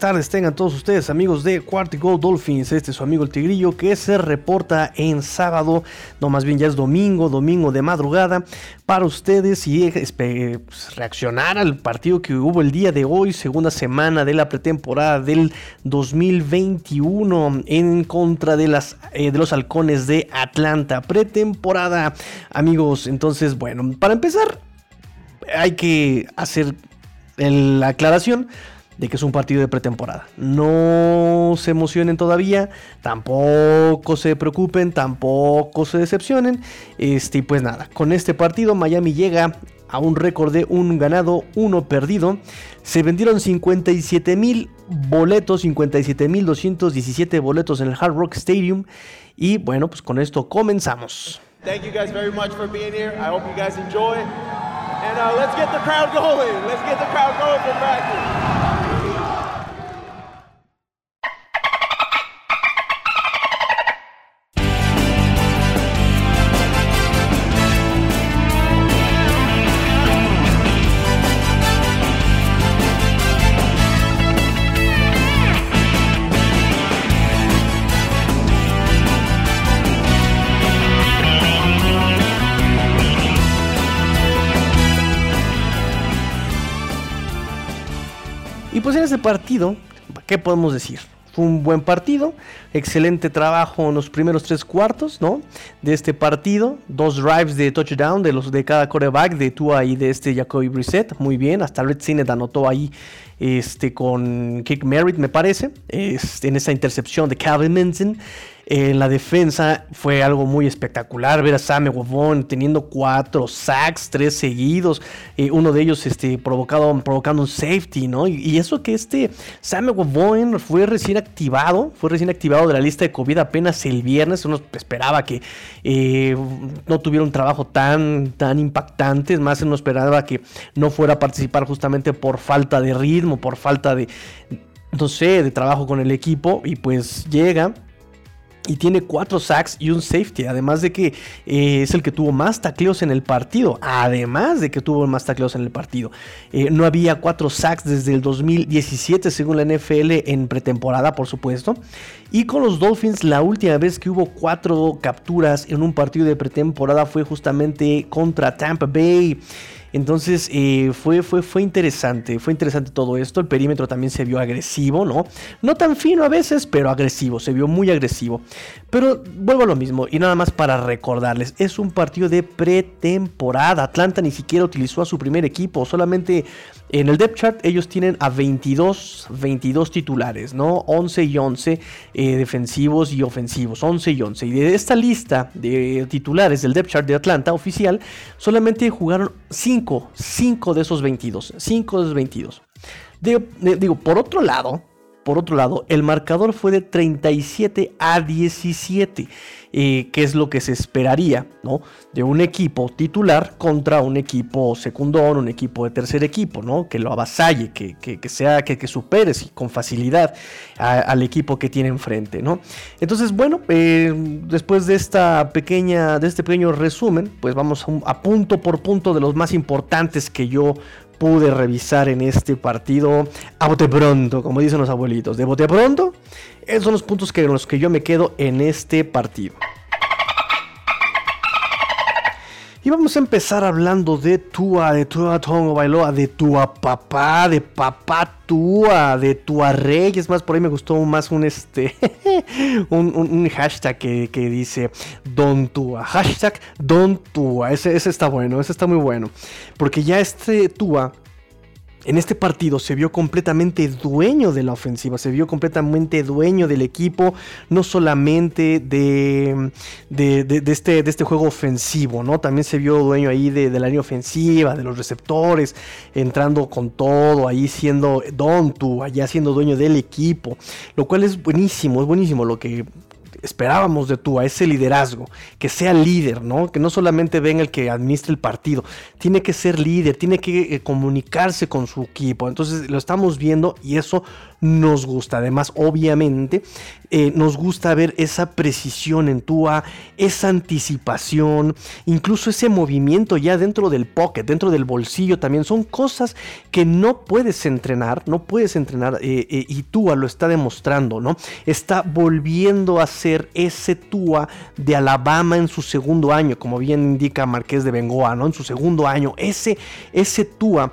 tardes, tengan todos ustedes amigos de Cuartico Dolphins, este es su amigo el Tigrillo que se reporta en sábado, no más bien ya es domingo, domingo de madrugada, para ustedes y pues, reaccionar al partido que hubo el día de hoy, segunda semana de la pretemporada del 2021 en contra de, las, eh, de los halcones de Atlanta, pretemporada amigos, entonces bueno, para empezar hay que hacer la aclaración de que es un partido de pretemporada. No se emocionen todavía, tampoco se preocupen, tampoco se decepcionen. Este, y pues nada, con este partido Miami llega a un récord de un ganado, uno perdido. Se vendieron 57 mil boletos, 57 mil 217 boletos en el Hard Rock Stadium. Y bueno, pues con esto comenzamos. Thank you guys very much for being here. I hope you guys enjoy. And uh, let's get the crowd going. Let's get the crowd going for practice. Pues en ese partido, ¿qué podemos decir? Fue un buen partido, excelente trabajo en los primeros tres cuartos, ¿no? De este partido, dos drives de touchdown de los de cada coreback, de Tua y de este Jacoby Brissett, muy bien, hasta Red Sinet anotó ahí este, con Kick Merritt, me parece, este, en esa intercepción de Calvin Minson. En la defensa fue algo muy espectacular ver a Sam Wovon teniendo cuatro sacks, tres seguidos, eh, uno de ellos este, provocado, provocando un safety, ¿no? Y, eso que este Sam Wovon fue recién activado, fue recién activado de la lista de COVID apenas el viernes, uno esperaba que eh, no tuviera un trabajo tan, tan impactante, más uno esperaba que no fuera a participar justamente por falta de ritmo, por falta de, no sé, de trabajo con el equipo, y pues llega y tiene cuatro sacks y un safety. Además de que eh, es el que tuvo más tacleos en el partido. Además de que tuvo más tacleos en el partido. Eh, no había cuatro sacks desde el 2017, según la NFL, en pretemporada, por supuesto. Y con los Dolphins, la última vez que hubo cuatro capturas en un partido de pretemporada fue justamente contra Tampa Bay. Entonces eh, fue, fue, fue interesante, fue interesante todo esto. El perímetro también se vio agresivo, ¿no? No tan fino a veces, pero agresivo, se vio muy agresivo. Pero vuelvo a lo mismo, y nada más para recordarles, es un partido de pretemporada. Atlanta ni siquiera utilizó a su primer equipo, solamente en el depth chart ellos tienen a 22, 22 titulares, ¿no? 11 y 11 eh, defensivos y ofensivos, 11 y 11. Y de esta lista de titulares del depth chart de Atlanta oficial, solamente jugaron 5, 5 de esos 22, 5 de esos 22. digo, por otro lado, por otro lado, el marcador fue de 37 a 17, eh, que es lo que se esperaría ¿no? de un equipo titular contra un equipo secundón, un equipo de tercer equipo, ¿no? que lo avasalle, que, que, sea, que, que supere con facilidad al equipo que tiene enfrente. ¿no? Entonces, bueno, eh, después de, esta pequeña, de este pequeño resumen, pues vamos a punto por punto de los más importantes que yo pude revisar en este partido a bote pronto, como dicen los abuelitos. De bote pronto, esos son los puntos que, los que yo me quedo en este partido. Y vamos a empezar hablando de Tua, de Tua Tongo Bailoa, de Tua Papá, de Papá Tua, de Tua Rey. Es más, por ahí me gustó más un este un, hashtag que, dice Don Tua. Hashtag Don Tua. Ese, ese está bueno, ese está muy bueno. Porque ya este Tua en este partido se vio completamente dueño de la ofensiva, se vio completamente dueño del equipo, no solamente de, de, este, de este, juego ofensivo, ¿no? También se vio dueño ahí de, la línea ofensiva, de los receptores, entrando con todo, ahí siendo Dontu, allá siendo dueño del equipo, lo cual es buenísimo, es buenísimo lo que esperábamos de Tua, ese liderazgo, que sea líder, ¿no? Que no solamente venga el que administre el partido, tiene que ser líder, tiene que eh, comunicarse con su equipo. Entonces lo estamos viendo y eso nos gusta. Además, obviamente, eh, nos gusta ver esa precisión en Tua, esa anticipación, incluso ese movimiento ya dentro del pocket, dentro del bolsillo también. Son cosas que no puedes entrenar, no puedes entrenar eh, eh, y Tua lo está demostrando, ¿no? Está volviendo a ser ese Tua de Alabama en su segundo año, como bien indica Marqués de Bengoa, ¿no? En su segundo año, ese, ese Tua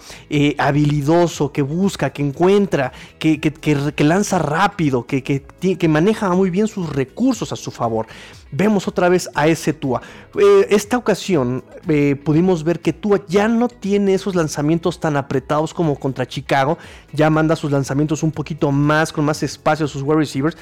habilidoso que busca, que encuentra, que, que que, lanza rápido, que, que, maneja muy bien sus recursos a su favor. Vemos otra vez a ese Tua. Eh, esta ocasión eh, pudimos ver que Tua ya no tiene esos lanzamientos tan apretados como contra Chicago. Ya manda sus lanzamientos un poquito más, con más espacio a sus wide receivers.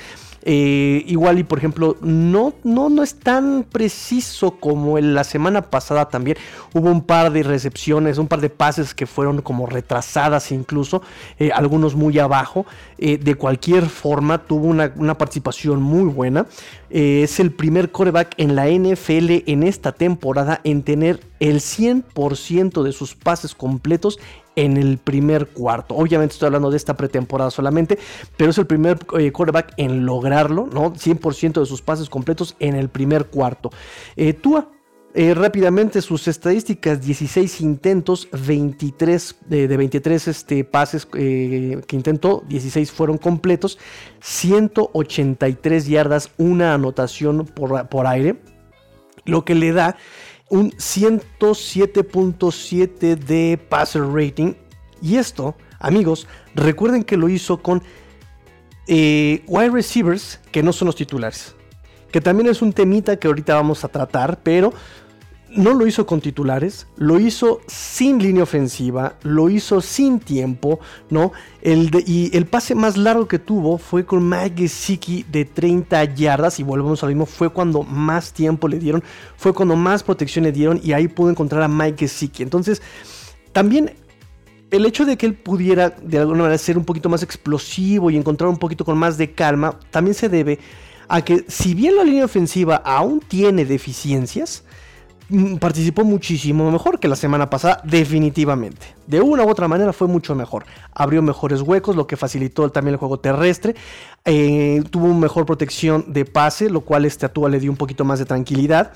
Eh, igual y por ejemplo, no, no, no es tan preciso como en la semana pasada también. Hubo un par de recepciones, un par de pases que fueron como retrasadas incluso, eh, algunos muy abajo. Eh, de cualquier forma, tuvo una, una participación muy buena. es el primer coreback en la NFL en esta temporada en tener el 100% de sus pases completos en el primer cuarto. Obviamente estoy hablando de esta pretemporada solamente, pero es el primer eh, quarterback en lograrlo, ¿no? 100% de sus pases completos en el primer cuarto. Eh, eh, rápidamente sus estadísticas, 16 intentos, 23 de 23 este, pases que intentó, 16 fueron completos, 183 yardas, una anotación por, por aire, lo que le da un 107.7 de passer rating. Y esto, amigos, recuerden que lo hizo con eh, wide receivers que no son los titulares. Que también es un temita que ahorita vamos a tratar, pero no lo hizo con titulares, lo hizo sin línea ofensiva, lo hizo sin tiempo, ¿no? El y el pase más largo que tuvo fue con Mike Gesicki de 30 yardas, y volvemos al mismo, fue cuando más tiempo le dieron, fue cuando más protección le dieron, y ahí pudo encontrar a Mike Gesicki. Entonces, también el hecho de que él pudiera de alguna manera ser un poquito más explosivo y encontrar un poquito con más de calma, también se debe a que si bien la línea ofensiva aún tiene deficiencias, participó muchísimo mejor que la semana pasada, definitivamente. De una u otra manera fue mucho mejor. Abrió mejores huecos, lo que facilitó también el juego terrestre. Eh, tuvo mejor protección de pase, lo cual este Tua le dio un poquito más de tranquilidad.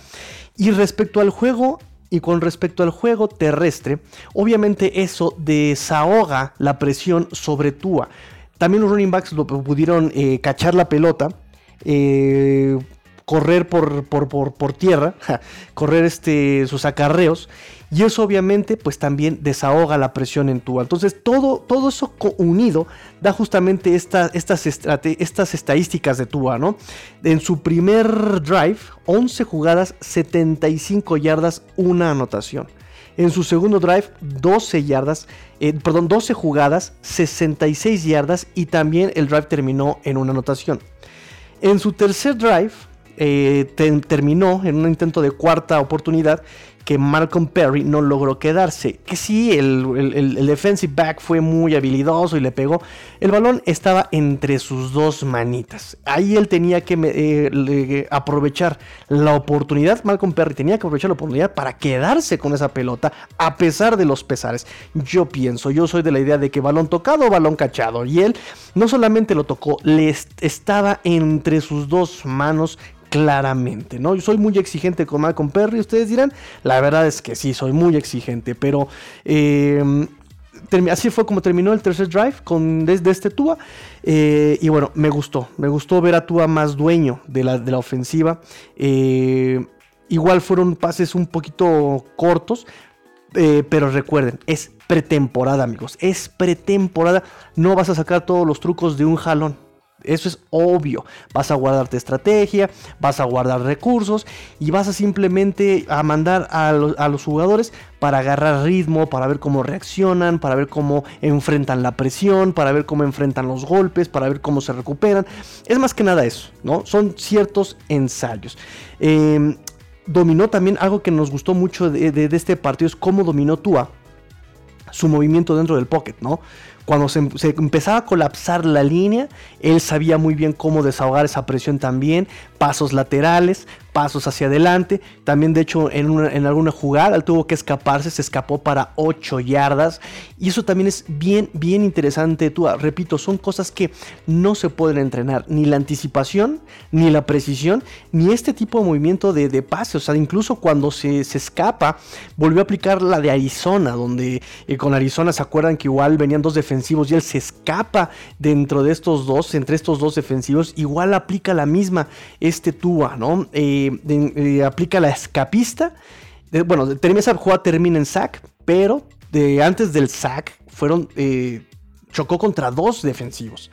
Y respecto al juego y con respecto al juego terrestre, obviamente eso desahoga la presión sobre Tua. También los running backs lo pudieron eh, cachar la pelota. Eh, correr por, por, tierra, correr este, sus acarreos. Y eso obviamente pues también desahoga la presión en Tua. Entonces todo, todo eso unido da justamente estas, estas estadísticas de Tua, ¿no? En su primer drive, 11 jugadas, 75 yardas, una anotación. En su segundo drive, 12 yardas, eh, perdón, 12 jugadas, 66 yardas y también el drive terminó en una anotación. En su tercer drive, eh, terminó en un intento de cuarta oportunidad que Malcolm Perry no logró quedarse. Que sí, el, defensive back fue muy habilidoso y le pegó. El balón estaba entre sus dos manitas. Ahí él tenía que eh, aprovechar la oportunidad. Malcolm Perry tenía que aprovechar la oportunidad para quedarse con esa pelota a pesar de los pesares. Yo pienso, yo soy de la idea de que balón tocado balón cachado. Y él no solamente lo tocó, le estaba entre sus dos manos claramente, ¿no? Yo soy muy exigente con Malcolm Perry, ustedes dirán, la verdad es que sí, soy muy exigente, pero em, así fue como terminó el tercer drive con, desde este Tua. Eh, y bueno, me gustó, me gustó ver a Tua más dueño de la, de la ofensiva. Eh, igual fueron pases un poquito cortos, eh, pero recuerden, es pretemporada, amigos. Es pretemporada. No vas a sacar todos los trucos de un jalón. Eso es obvio. Vas a guardarte estrategia, vas a guardar recursos y vas a simplemente a mandar a los, jugadores para agarrar ritmo, para ver cómo reaccionan, para ver cómo enfrentan la presión, para ver cómo enfrentan los golpes, para ver cómo se recuperan. Es más que nada eso, ¿no? Son ciertos ensayos. Em, dominó también algo que nos gustó mucho de, de este partido, es cómo dominó Tua su movimiento dentro del pocket, ¿no? Cuando se, empezaba a colapsar la línea, él sabía muy bien cómo desahogar esa presión también, pasos laterales, pasos hacia adelante. También, de hecho, en, alguna jugada él tuvo que escaparse, se escapó para 8 yardas. Y eso también es bien, bien interesante. Tú, repito, son cosas que no se pueden entrenar. Ni la anticipación, ni la precisión, ni este tipo de movimiento de, de pase. O sea, incluso cuando se, escapa, volvió a aplicar la de Arizona, donde eh, con Arizona se acuerdan que igual venían dos defensivos y él se escapa dentro de estos dos, entre estos dos defensivos. Igual aplica la misma este Tua, ¿no? Eh, aplica la escapista. bueno, esa jugada termina en sack, pero de, antes del sack fueron, eh, chocó contra dos defensivos.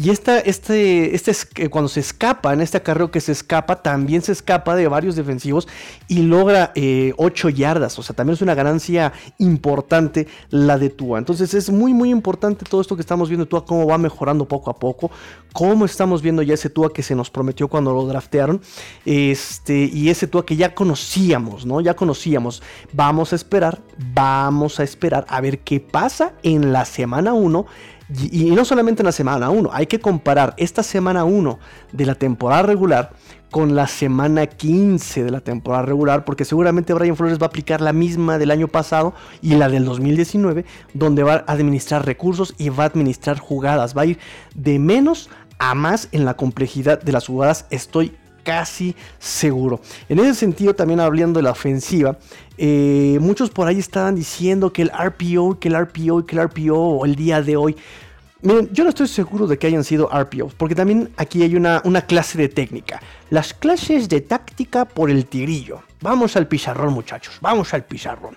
Y esta, este, este, cuando se escapa, en este acarreo que se escapa, también se escapa de varios defensivos y logra 8 eh, yardas. O sea, también es una ganancia importante la de Tua. Entonces es muy, muy importante todo esto que estamos viendo Tua, cómo va mejorando poco a poco, cómo estamos viendo ya ese Tua que se nos prometió cuando lo draftearon. Este, y ese Tua que ya conocíamos, ¿no? Ya conocíamos. Vamos a esperar, vamos a esperar a ver qué pasa en la semana 1 y, no solamente en la semana 1, hay que comparar esta semana 1 de la temporada regular con la semana 15 de la temporada regular, porque seguramente Brian Flores va a aplicar la misma del año pasado y la del 2019, donde va a administrar recursos y va a administrar jugadas, va a ir de menos a más en la complejidad de las jugadas, estoy casi seguro. En ese sentido, también hablando de la ofensiva, eh, muchos por ahí estaban diciendo que el RPO, que el RPO, que el RPO el día de hoy. Miren, yo no estoy seguro de que hayan sido RPOs, porque también aquí hay una, una clase de técnica. Las clases de táctica por el tigrillo. Vamos al pizarrón, muchachos, vamos al pizarrón.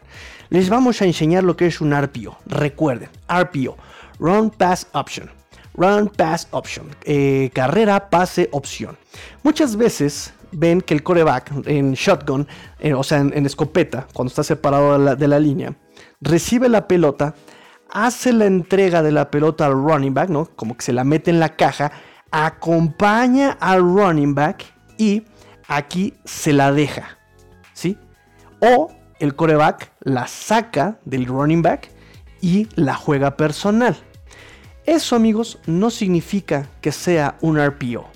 Les vamos a enseñar lo que es un RPO. Recuerden, RPO, Run Pass Option. Run Pass Option. Eh, carrera, pase, opción. Muchas veces ven que el coreback en shotgun, eh, o sea, en, escopeta, cuando está separado de la, línea, recibe la pelota, hace la entrega de la pelota al running back, ¿no? Como que se la mete en la caja, acompaña al running back y aquí se la deja, ¿sí? O el coreback la saca del running back y la juega personal. Eso, amigos, no significa que sea un RPO.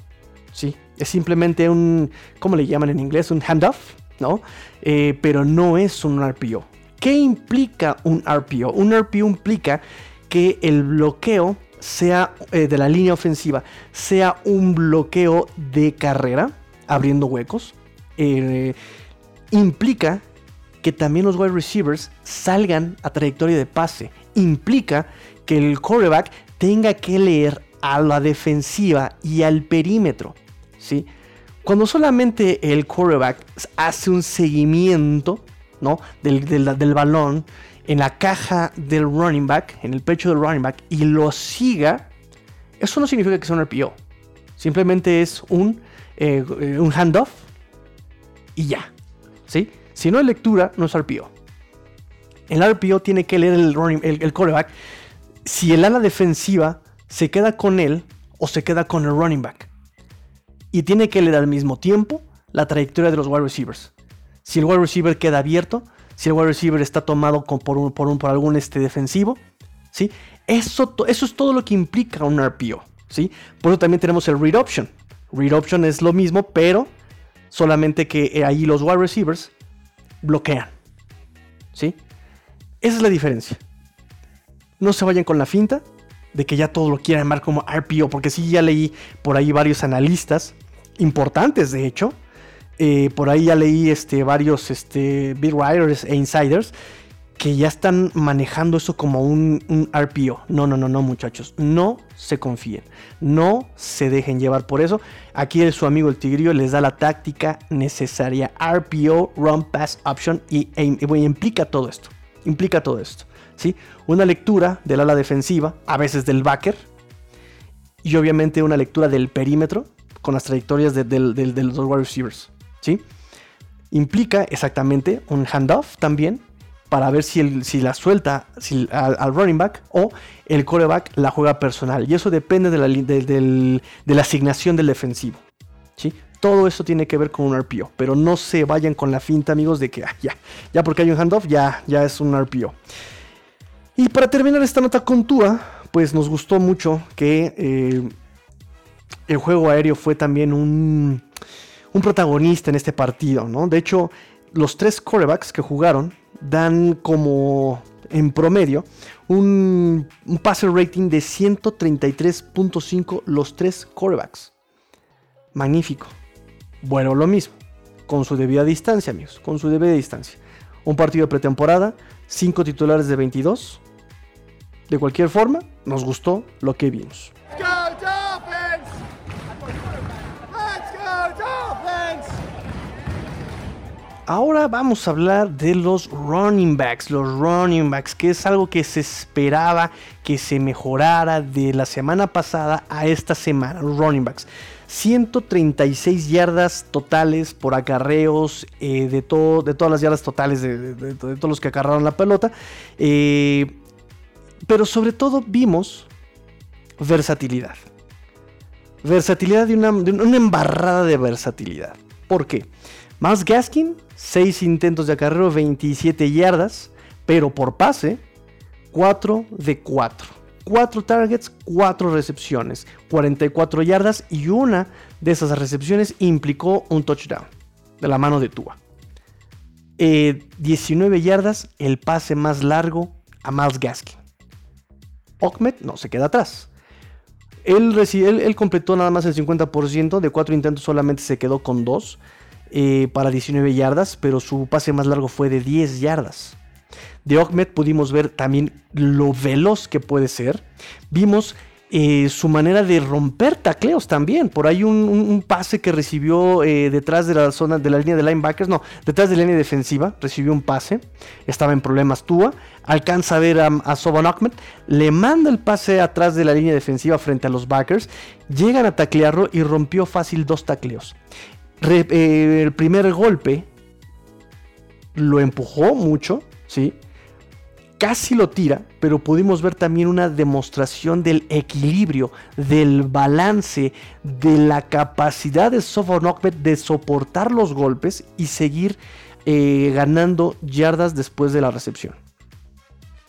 ¿sí? Es simplemente un, ¿cómo le llaman en inglés? Un handoff, ¿no? Eh, pero no es un RPO. ¿Qué implica un RPO? Un RPO implica que el bloqueo sea eh, de la línea ofensiva, sea un bloqueo de carrera, abriendo huecos. Eh, implica que también los wide receivers salgan a trayectoria de pase. Implica que el quarterback tenga que leer a la defensiva y al perímetro. ¿sí? Cuando solamente el quarterback hace un seguimiento ¿no? del, del, balón en la caja del running back, en el pecho del running back, y lo siga, eso no significa que sea un RPO. Simplemente es un, eh, un handoff y ya. ¿sí? Si no hay lectura, no es RPO. El RPO tiene que leer el, running, el, el quarterback si el ala defensiva se queda con él o se queda con el running back. Y tiene que leer al mismo tiempo la trayectoria de los wide receivers. Si el wide receiver queda abierto, si el wide receiver está tomado por, por, algún este defensivo, ¿sí? Eso, eso es todo lo que implica un RPO, ¿sí? Por eso también tenemos el read option. Read option es lo mismo, pero solamente que ahí los wide receivers bloquean, ¿sí? Esa es la diferencia no se vayan con la finta de que ya todo lo quieran llamar como RPO, porque sí ya leí por ahí varios analistas importantes, de hecho. Eh, por ahí ya leí este, varios este, big writers e insiders que ya están manejando eso como un, RPO. No, no, no, no, muchachos. No se confíen. No se dejen llevar por eso. Aquí su amigo el Tigrillo les da la táctica necesaria. RPO, Run Pass Option. Y, e, implica todo esto. Implica todo esto. Una lectura del ala defensiva, a veces del backer, y obviamente una lectura del perímetro con las trayectorias de, los wide receivers, ¿sí? Implica exactamente un handoff también para ver si, la suelta al, running back o el coreback la juega personal. Y eso depende de la, de, asignación del defensivo. ¿sí? Todo eso tiene que ver con un RPO. Pero no se vayan con la finta, amigos, de que ah, ya, ya porque hay un handoff, ya, ya es un RPO. Y para terminar esta nota con Tua, pues nos gustó mucho que eh, el juego aéreo fue también un, protagonista en este partido, ¿no? De hecho, los tres corebacks que jugaron dan como en promedio un, passer rating de 133.5 los tres corebacks. Magnífico. Bueno, lo mismo, con su debida distancia, amigos, con su debida distancia. Un partido de pretemporada, 5 titulares de 22. De cualquier forma, nos gustó lo que vimos. Ahora vamos a hablar de los running backs, los running backs, que es algo que se esperaba que se mejorara de la semana pasada a esta semana, los running backs. 136 yardas totales por acarreos eh, de, todo, de todas las yardas totales de, todos los que acarraron la pelota. Eh, pero sobre todo vimos versatilidad. Versatilidad de una, embarrada de versatilidad. ¿Por qué? Más Gaskin 6 intentos de acarreo, 27 yardas, pero por pase, 4 de 4. 4 targets, 4 recepciones, 44 yardas y una de esas recepciones implicó un touchdown de la mano de Tua. 19 eh, yardas, el pase más largo a Miles Gaskin. Okmet no se queda atrás. Él, él, completó nada más el 50%, de 4 intentos solamente se quedó con 2. Eh, para 19 yardas, pero su pase más largo fue de 10 yardas. De Ahmed pudimos ver también lo veloz que puede ser. Vimos eh, su manera de romper tacleos también. Por ahí un, pase que recibió eh, detrás de la zona de la línea de linebackers, no, detrás de la línea defensiva, recibió un pase. Estaba en problemas Tua. Alcanza a ver a, a Soban Ahmed, le manda el pase atrás de la línea defensiva frente a los backers. Llegan a taclearlo y rompió fácil dos tacleos. Eh, el primer golpe lo empujó mucho, ¿sí? Casi lo tira, pero pudimos ver también una demostración del equilibrio, del balance, de la capacidad de Sofon de soportar los golpes y seguir eh, ganando yardas después de la recepción.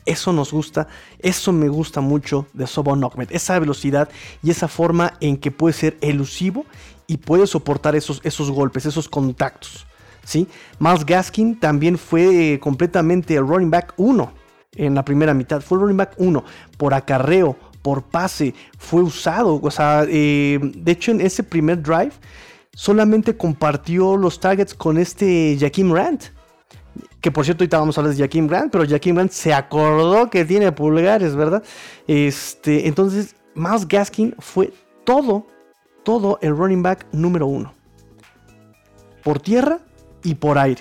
Eso nos gusta, eso me gusta mucho de Sobon esa velocidad y esa forma en que puede ser elusivo y puede soportar esos, esos golpes, esos contactos. ¿sí? Miles Gaskin también fue eh, completamente el running back 1 en la primera mitad. Fue el running back 1 por acarreo, por pase, fue usado. O sea, eh, de hecho en ese primer drive solamente compartió los targets con este Jaquim Rand. Que por cierto, ahorita vamos a hablar de Jaquim Grant, pero Jaquim Grant se acordó que tiene pulgares, ¿verdad? Este, entonces, Miles Gaskin fue todo todo el running back número uno. Por tierra y por aire.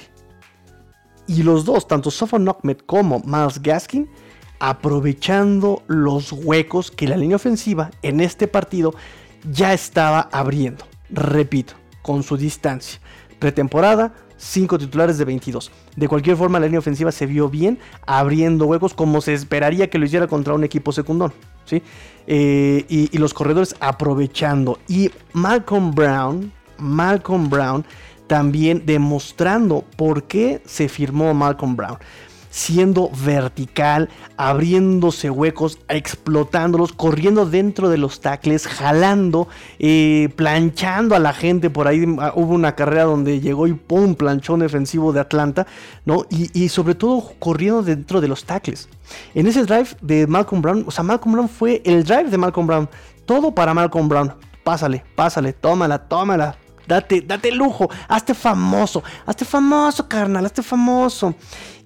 Y los dos, tanto Sofon Ahmed como Miles Gaskin, aprovechando los huecos que la línea ofensiva en este partido ya estaba abriendo. Repito, con su distancia. Pretemporada, 5 titulares de 22. De cualquier forma, la línea ofensiva se vio bien, abriendo huecos como se esperaría que lo hiciera contra un equipo secundón. ¿sí? Eh, y, los corredores aprovechando. Y Malcolm Brown, Malcolm Brown también demostrando por qué se firmó Malcolm Brown siendo vertical, abriéndose huecos, explotándolos, corriendo dentro de los tackles, jalando, eh, planchando a la gente. Por ahí ah, hubo una carrera donde llegó y pum, planchón defensivo de Atlanta, ¿no? Y, sobre todo corriendo dentro de los tackles. En ese drive de Malcolm Brown, o sea, Malcolm Brown fue el drive de Malcolm Brown. Todo para Malcolm Brown. Pásale, pásale, tómala, tómala, Date, date lujo, hazte famoso, hazte famoso, carnal, hazte famoso.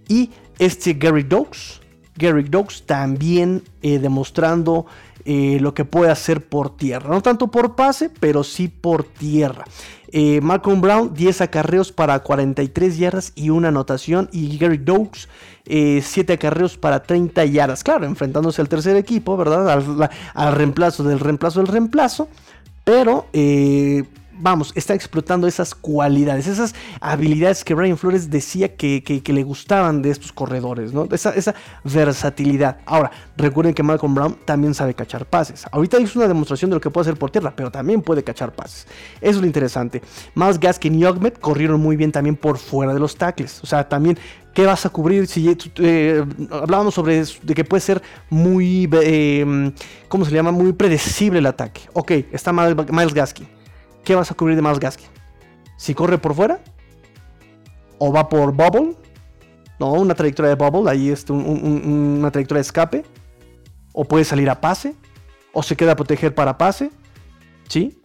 Y este Gary Dogs, Gary Dogs también eh, demostrando eh, lo que puede hacer por tierra. No tanto por pase, pero sí por tierra. Eh, Malcolm Brown, 10 acarreos para 43 yardas y una anotación. Y Gary Dogs, 7 acarreos para 30 yardas. Claro, enfrentándose al tercer equipo, ¿verdad? Al, al, reemplazo del reemplazo del reemplazo. Pero vamos, está explotando esas cualidades, esas habilidades que Brian Flores decía que, le gustaban de estos corredores, ¿no? Esa, versatilidad. Ahora, recuerden que Malcolm Brown también sabe cachar pases. Ahorita hizo una demostración de lo que puede hacer por tierra, pero también puede cachar pases. Eso es lo interesante. Miles Gaskin y Ogmet corrieron muy bien también por fuera de los tackles. O sea, también ¿Qué vas a cubrir? Si eh, hablábamos sobre de que puede ser muy, eh, ¿cómo se llama? Muy predecible el ataque. Ok, está Miles Gaskin. ¿Qué vas a cubrir de Miles Gaskin? Si corre por fuera o va por bubble, no, una trayectoria de bubble, ahí es una trayectoria de escape, o puede salir a pase, o se queda a proteger para pase, ¿sí?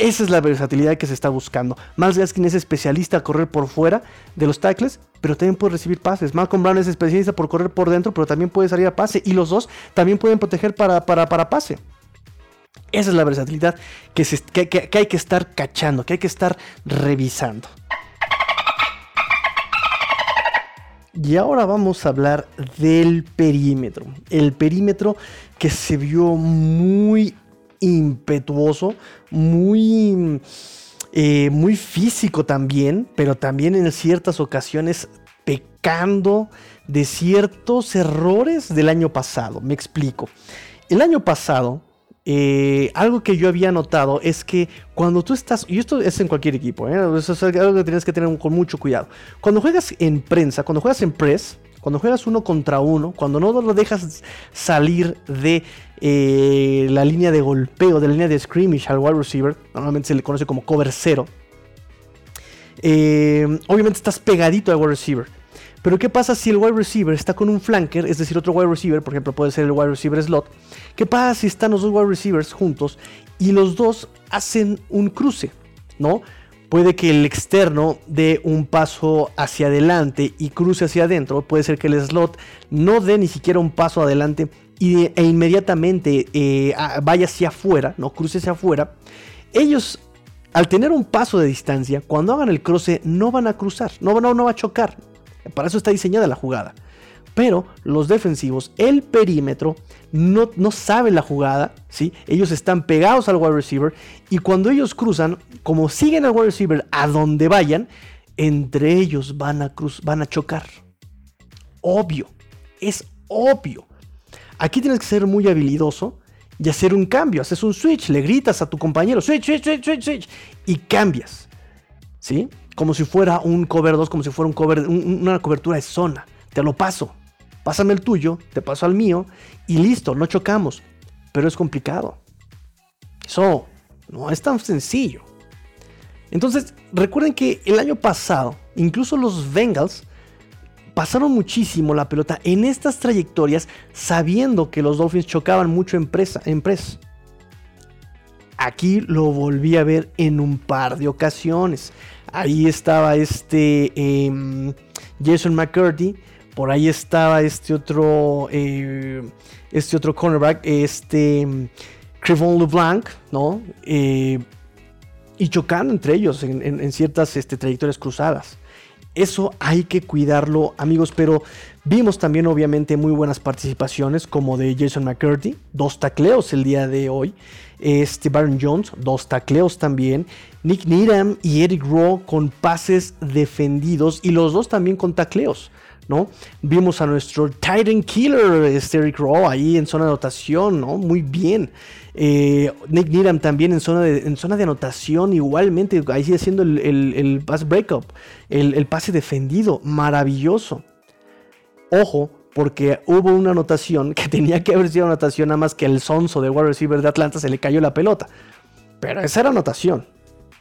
Esa es la versatilidad que se está buscando. Miles Gaskin es especialista a correr por fuera de los tackles, pero también puede recibir pases. Malcolm Brown es especialista por correr por dentro, pero también puede salir a pase. Y los dos también pueden proteger para, para, pase. Esa es la versatilidad que, hay que estar cachando, que hay que estar revisando. Y ahora vamos a hablar del perímetro. El perímetro que se vio muy impetuoso, muy, eh, muy físico también, pero también en ciertas ocasiones pecando de ciertos errores del año pasado. Me explico. El año pasado, eh, algo que yo había notado es que cuando tú estás, y esto es en cualquier equipo, ¿eh? eso es algo que tienes que tener con mucho cuidado. Cuando juegas en prensa, cuando juegas en press, cuando juegas uno contra uno, cuando no lo dejas salir de eh, la línea de golpeo, de la línea de scrimmage al wide receiver, normalmente se le conoce como cover cero. Eh, obviamente estás pegadito al wide receiver. Pero ¿qué pasa si el wide receiver está con un flanker, es decir, otro wide receiver, por ejemplo, puede ser el wide receiver slot? ¿Qué pasa si están los dos wide receivers juntos y los dos hacen un cruce? ¿No? Puede que el externo dé un paso hacia adelante y cruce hacia adentro. Puede ser que el slot no dé ni siquiera un paso adelante y, e inmediatamente eh, vaya hacia afuera, no cruce hacia afuera. Ellos, al tener un paso de distancia, cuando hagan el cruce, no van a cruzar, no, no, no va a chocar. Para eso está diseñada la jugada. Pero los defensivos, el perímetro, no, no saben la jugada, ¿sí? Ellos están pegados al wide receiver y cuando ellos cruzan, como siguen al wide receiver a donde vayan, entre ellos van a, cruz, van a chocar. Obvio, es obvio. Aquí tienes que ser muy habilidoso y hacer un cambio. Haces un switch, le gritas a tu compañero, switch, switch, switch, switch, switch, y cambias. ¿Sí? Como si fuera un cover 2, como si fuera una cobertura de zona. Te lo paso pásame el tuyo, te paso al mío y listo, no chocamos. Pero es complicado. Eso no es tan sencillo. Entonces, recuerden que el año pasado, incluso los Bengals pasaron muchísimo la pelota en estas trayectorias sabiendo que los Dolphins chocaban mucho en presa. Aquí lo volví a ver en un par de ocasiones. Ahí estaba este em, Jason McCurdy por ahí estaba este otro, eh, este otro cornerback, este Crevon LeBlanc, ¿no? Eh, y chocando entre ellos en, ciertas este, trayectorias cruzadas. Eso hay que cuidarlo, amigos, pero vimos también obviamente muy buenas participaciones como de Jason McCurdy, dos tacleos el día de hoy. Este Baron Jones, dos tacleos también. Nick Needham y Eric Rowe con pases defendidos y los dos también con tacleos. ¿no? Vimos a nuestro Titan Killer, este Eric Rowe, ahí en zona de anotación, ¿no? Muy bien. Eh, Nick Needham también en zona, de, en zona de anotación, igualmente, ahí sigue haciendo el, el, pass breakup, el, el pase defendido, maravilloso. Ojo, porque hubo una anotación que tenía que haber sido anotación nada más que el sonso de wide receiver de Atlanta se le cayó la pelota. Pero esa era anotación.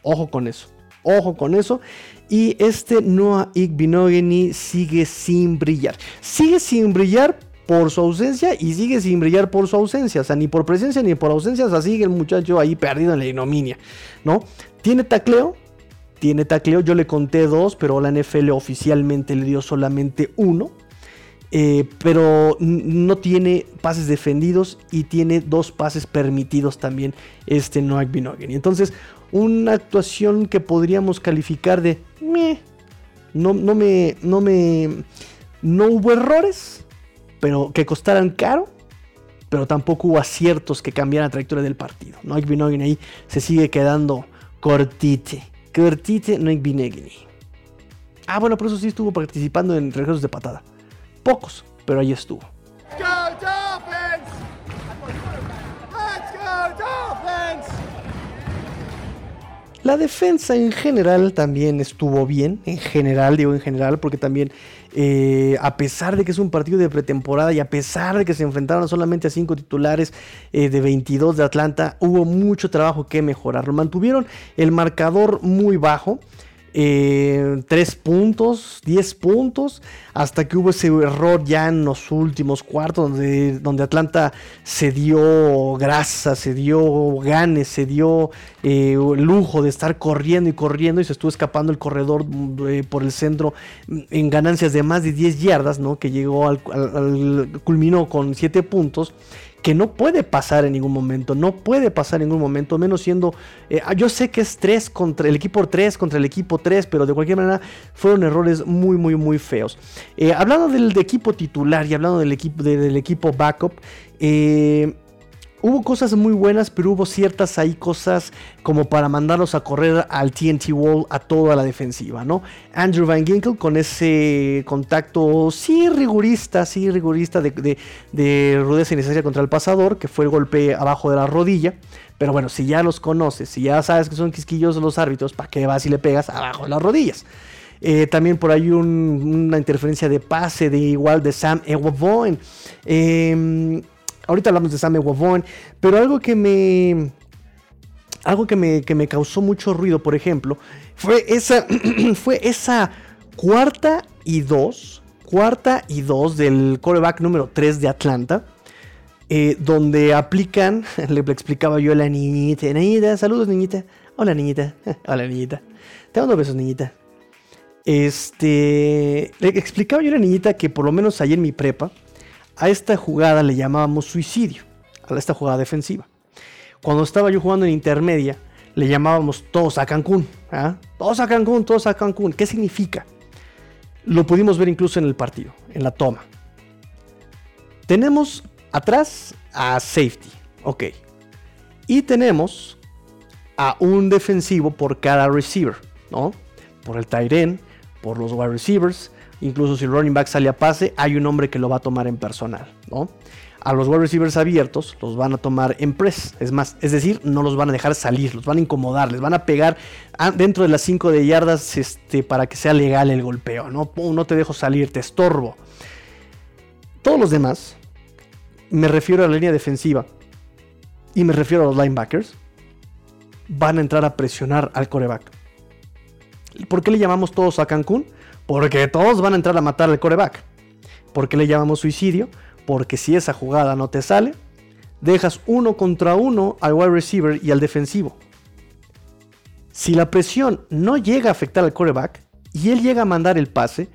Ojo con eso. Ojo con eso. Y este Noah Igbinogeni sigue sin brillar. Sigue sin brillar por su ausencia y sigue sin brillar por su ausencia. O sea, ni por presencia ni por ausencia. O sea, sigue el muchacho ahí perdido en la ignominia. ¿No? Tiene tacleo. Tiene tacleo. Yo le conté dos, pero la NFL oficialmente le dio solamente uno. Eh, pero no tiene pases defendidos y tiene dos pases permitidos también este Noah Igbinogeni. Entonces, una actuación que podríamos calificar de no, no me, no me, no hubo errores, pero que costaran caro, pero tampoco hubo aciertos que cambiaran la trayectoria del partido. No hay ahí se sigue quedando cortite. Cortite no binegni. Ah, bueno, por eso sí estuvo participando en regresos de patada. Pocos, pero ahí estuvo. La defensa en general también estuvo bien, en general, digo en general, porque también eh, a pesar de que es un partido de pretemporada y a pesar de que se enfrentaron solamente a cinco titulares eh, de 22 de Atlanta, hubo mucho trabajo que mejorar. Lo mantuvieron el marcador muy bajo. 3 eh, puntos, 10 puntos, hasta que hubo ese error ya en los últimos cuartos, donde, donde Atlanta se dio grasa, se dio ganes, se dio eh, lujo de estar corriendo y corriendo y se estuvo escapando el corredor eh, por el centro en ganancias de más de 10 yardas, ¿no? que llegó al, culminó con 7 puntos que no puede pasar en ningún momento, no puede pasar en ningún momento, menos siendo, eh, ah, yo sé que es 3 contra el equipo 3 contra el equipo 3, pero de cualquier manera fueron errores muy, muy, muy feos. Eh, hablando del equipo titular y hablando del equipo, del equipo backup, eh, Hubo cosas muy buenas, pero hubo ciertas ahí cosas como para mandarlos a correr al TNT Wall a toda la defensiva, ¿no? Andrew Van Ginkel con ese contacto, sí rigurista, sí rigurista de, de, rudeza innecesaria contra el pasador, que fue el golpe abajo de la rodilla. Pero bueno, si ya los conoces, si ya sabes que son quisquillosos los árbitros, ¿para qué vas y le pegas abajo de las rodillas? Eh, también por ahí una interferencia de pase de igual de Sam Ewavoen. Eh, Ahorita hablamos de Sam Wavon, pero algo que me. Algo que me, que me causó mucho ruido, por ejemplo, fue esa, fue esa cuarta y dos, cuarta y dos del coreback número 3 de Atlanta, eh, donde aplican, le, explicaba yo a la niñita, niñita, saludos niñita, hola niñita, hola niñita, te mando besos niñita. Este, le explicaba yo a la niñita que por lo menos ayer en mi prepa, a esta jugada le llamábamos suicidio, a esta jugada defensiva. Cuando estaba yo jugando en intermedia, le llamábamos todos a Cancún. ¿ah? Todos a Cancún, todos a Cancún. ¿Qué significa? Lo pudimos ver incluso en el partido, en la toma. Tenemos atrás a safety, ok. Y tenemos a un defensivo por cada receiver, ¿no? Por el tight end, por los wide receivers, Incluso si el running back sale a pase, hay un hombre que lo va a tomar en personal, ¿no? A los wide receivers abiertos los van a tomar en press. Es más, es decir, no los van a dejar salir, los van a incomodar, les van a pegar dentro de las 5 de yardas este, para que sea legal el golpeo, ¿no? no te dejo salir, te estorbo. Todos los demás, me refiero a la línea defensiva y me refiero a los linebackers, van a entrar a presionar al coreback. ¿Por qué le llamamos todos a Cancún? Porque todos van a entrar a matar al coreback. ¿Por qué le llamamos suicidio? Porque si esa jugada no te sale, dejas uno contra uno al wide receiver y al defensivo. Si la presión no llega a afectar al coreback y él llega a mandar el pase,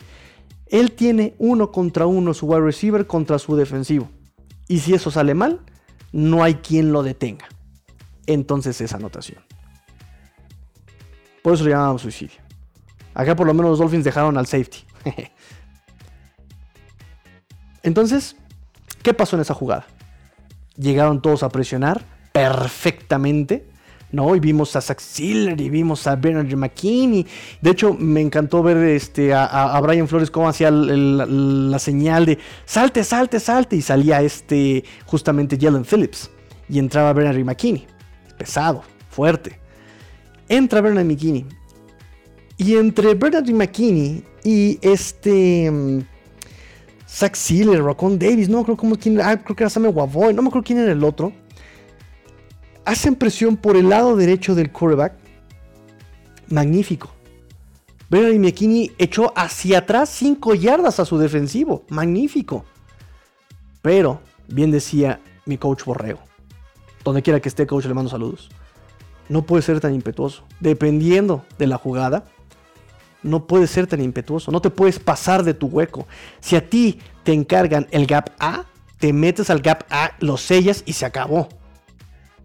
él tiene uno contra uno su wide receiver contra su defensivo. Y si eso sale mal, no hay quien lo detenga. Entonces es anotación. Por eso le llamamos suicidio. Acá por lo menos los Dolphins dejaron al safety. Entonces, ¿qué pasó en esa jugada? Llegaron todos a presionar perfectamente. ¿no? Y vimos a Zach Siller y vimos a Bernard McKinney. De hecho, me encantó ver este, a, Brian Flores cómo hacía la señal de salte, salte, salte. Y salía este, justamente Jalen Phillips. Y entraba Bernard McKinney. Pesado, fuerte. Entra Bernard McKinney y entre Bernard McKinney y este. Um, Zach Sealer, Rocon Davis, no creo, cómo, quién, ah, creo que era Sam Wavoy, no me acuerdo quién era el otro. Hacen presión por el lado derecho del quarterback. Magnífico. Bernard McKinney echó hacia atrás 5 yardas a su defensivo. Magnífico. Pero, bien decía mi coach Borrego. Donde quiera que esté, coach, le mando saludos. No puede ser tan impetuoso. Dependiendo de la jugada, no puedes ser tan impetuoso, no te puedes pasar de tu hueco. Si a ti te encargan el gap A, te metes al gap A, lo sellas y se acabó.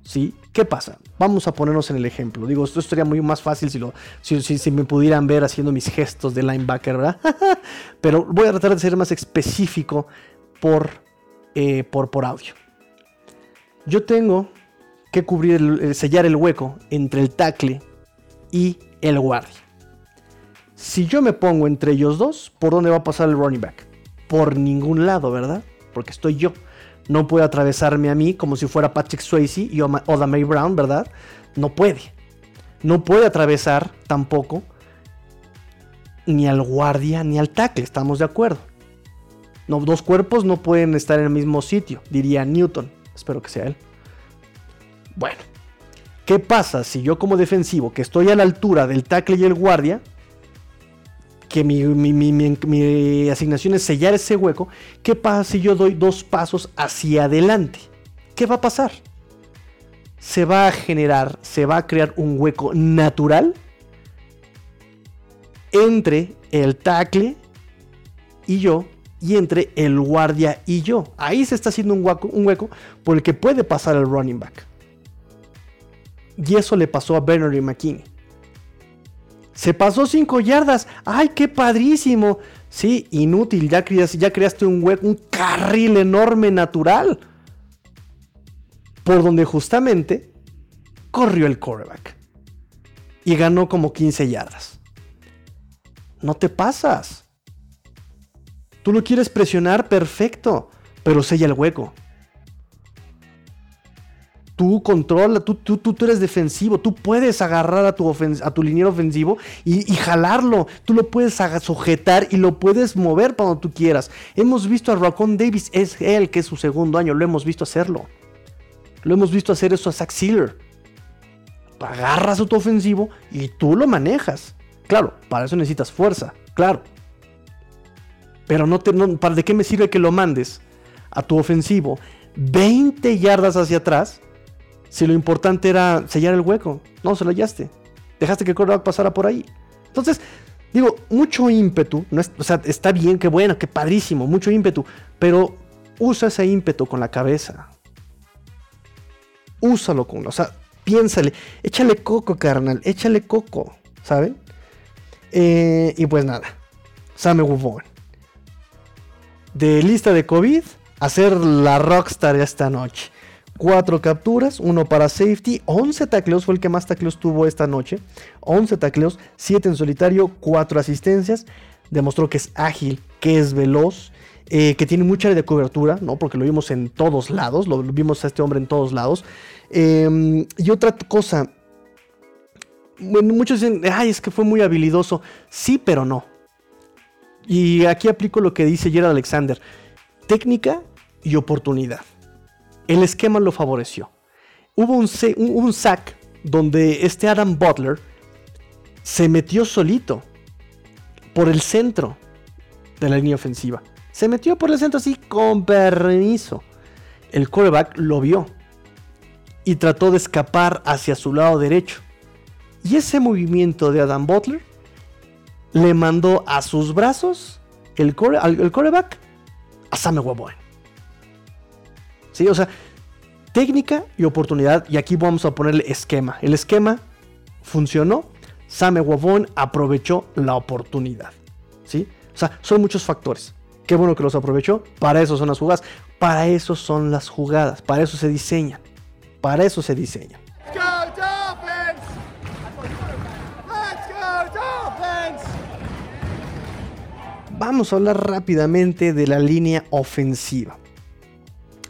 ¿Sí? ¿Qué pasa? Vamos a ponernos en el ejemplo. Digo, esto sería muy más fácil si, lo, si, me pudieran ver haciendo mis gestos de linebacker, ¿verdad? Pero voy a tratar de ser más específico por, eh, por, por audio. Yo tengo que cubrir, sellar el hueco entre el tackle y el guardia. Si yo me pongo entre ellos dos, ¿por dónde va a pasar el running back? Por ningún lado, ¿verdad? Porque estoy yo. No puede atravesarme a mí como si fuera Patrick Swayze y Oda May Brown, ¿verdad? No puede. No puede atravesar tampoco ni al guardia ni al tackle, estamos de acuerdo. Dos cuerpos no pueden estar en el mismo sitio, diría Newton. Espero que sea él. Bueno, ¿qué pasa si yo como defensivo, que estoy a la altura del tackle y el guardia, que mi, asignación es sellar ese hueco, ¿qué pasa si yo doy dos pasos hacia adelante? ¿Qué va a pasar? Se va a generar, se va a crear un hueco natural entre el tackle y yo y entre el guardia y yo. Ahí se está haciendo un hueco, un hueco por el que puede pasar el running back. Y eso le pasó a Bernard y McKinney. Se pasó 5 yardas. ¡Ay, qué padrísimo! Sí, inútil. Ya, creaste, ya creaste un hueco, un carril enorme natural. Por donde justamente corrió el quarterback. Y ganó como 15 yardas. No te pasas. Tú lo quieres presionar, perfecto. Pero sella el hueco tú controla, tú, tú, tú, eres defensivo, tú puedes agarrar a tu, a tu liniero ofensivo y, jalarlo, tú lo puedes sujetar y lo puedes mover cuando tú quieras. Hemos visto a Raccoon Davis, es él que es su segundo año, lo hemos visto hacerlo. Lo hemos visto hacer eso a Zach Sealer. Agarras a tu ofensivo y tú lo manejas. Claro, para eso necesitas fuerza, claro. Pero no te, ¿para de qué me sirve que lo mandes a tu ofensivo 20 yardas hacia atrás si lo importante era sellar el hueco. No, se lo hallaste. Dejaste que el quarterback pasara por ahí. Entonces, digo, mucho ímpetu. No o sea, está bien, qué bueno, qué padrísimo, mucho ímpetu. Pero usa ese ímpetu con la cabeza. Úsalo con. O sea, piénsale. Échale coco, carnal. Échale coco. ¿Saben? Eh, y pues nada. Sam Wufon. De lista de COVID, hacer la rockstar esta noche. 4 capturas, 1 para safety, 11 tacleos, fue el que más tacleos tuvo esta noche. 11 tacleos, 7 en solitario, 4 asistencias. Demostró que es ágil, que es veloz, eh, que tiene mucha de cobertura, ¿no? Porque lo vimos en todos lados, lo, vimos a este hombre en todos lados. Em, y otra cosa, muchos dicen, ay, es que fue muy habilidoso. Sí, pero no. Y aquí aplico lo que dice Gerald Alexander. Técnica y oportunidad el esquema lo favoreció. Hubo un, sack donde este Adam Butler se metió solito por el centro de la línea ofensiva. Se metió por el centro así con permiso. El quarterback lo vio y trató de escapar hacia su lado derecho. Y ese movimiento de Adam Butler le mandó a sus brazos el, quarterback a. Sí, o sea, técnica y oportunidad. Y aquí vamos a ponerle esquema. El esquema funcionó. Same Wabon aprovechó la oportunidad. ¿Sí? O sea, son muchos factores. Qué bueno que los aprovechó. Para eso son las jugadas. Para eso son las jugadas. Para eso se diseñan. Para eso se diseñan. Vamos a hablar rápidamente de la línea ofensiva.